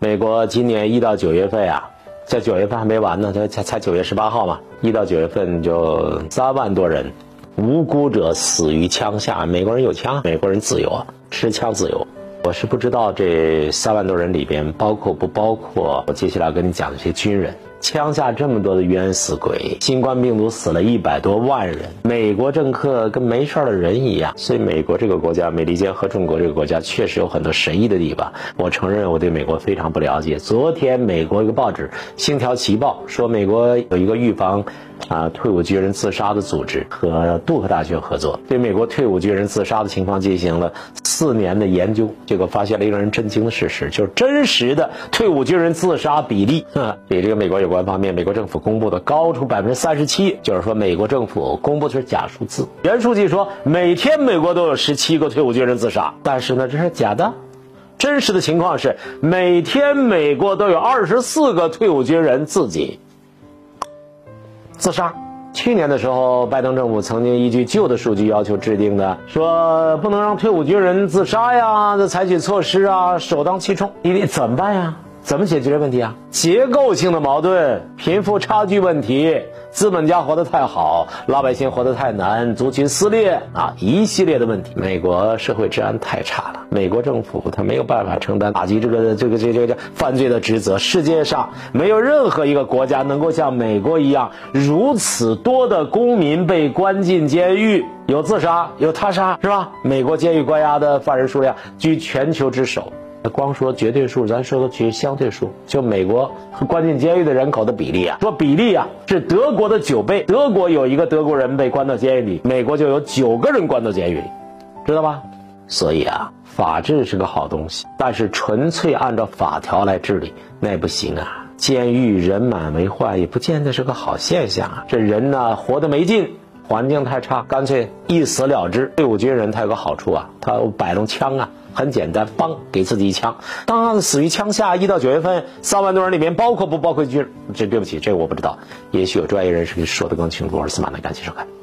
美国今年一到九月份啊，在九月份还没完呢，才才才九月十八号嘛，一到九月份就三万多人无辜者死于枪下。美国人有枪，美国人自由啊，持枪自由。我是不知道这三万多人里边包括不包括我接下来要跟你讲的这些军人。枪下这么多的冤死鬼，新冠病毒死了一百多万人，美国政客跟没事的人一样。所以，美国这个国家，美利坚和中国这个国家确实有很多神异的地方。我承认我对美国非常不了解。昨天，美国一个报纸《星条旗报》说，美国有一个预防啊退伍军人自杀的组织和杜克大学合作，对美国退伍军人自杀的情况进行了四年的研究，结果发现了一个让人震惊的事实，就是真实的退伍军人自杀比例，比这个美国有。关方面，美国政府公布的高出百分之三十七，就是说美国政府公布的是假数字。袁书记说，每天美国都有十七个退伍军人自杀，但是呢，这是假的。真实的情况是，每天美国都有二十四个退伍军人自己自杀。去年的时候，拜登政府曾经依据旧的数据要求制定的，说不能让退伍军人自杀呀，采取措施啊，首当其冲，你得怎么办呀？怎么解决这问题啊？结构性的矛盾、贫富差距问题、资本家活得太好，老百姓活得太难，族群撕裂啊，一系列的问题。美国社会治安太差了，美国政府他没有办法承担打击这个这个这个这个犯罪的职责。世界上没有任何一个国家能够像美国一样，如此多的公民被关进监狱，有自杀，有他杀，是吧？美国监狱关押的犯人数量居全球之首。光说绝对数，咱说个绝相对数，就美国关进监狱的人口的比例啊，说比例啊是德国的九倍。德国有一个德国人被关到监狱里，美国就有九个人关到监狱里，知道吧？所以啊，法治是个好东西，但是纯粹按照法条来治理那不行啊。监狱人满为患，也不见得是个好现象啊。这人呢活得没劲，环境太差，干脆一死了之。退伍军人他有个好处啊，他摆弄枪啊。很简单，梆给自己一枪，当死于枪下。一到九月份，三万多人里面包括不包括军人？这对不起，这个我不知道，也许有专业人士说的更清楚。我是司马南，感谢收看。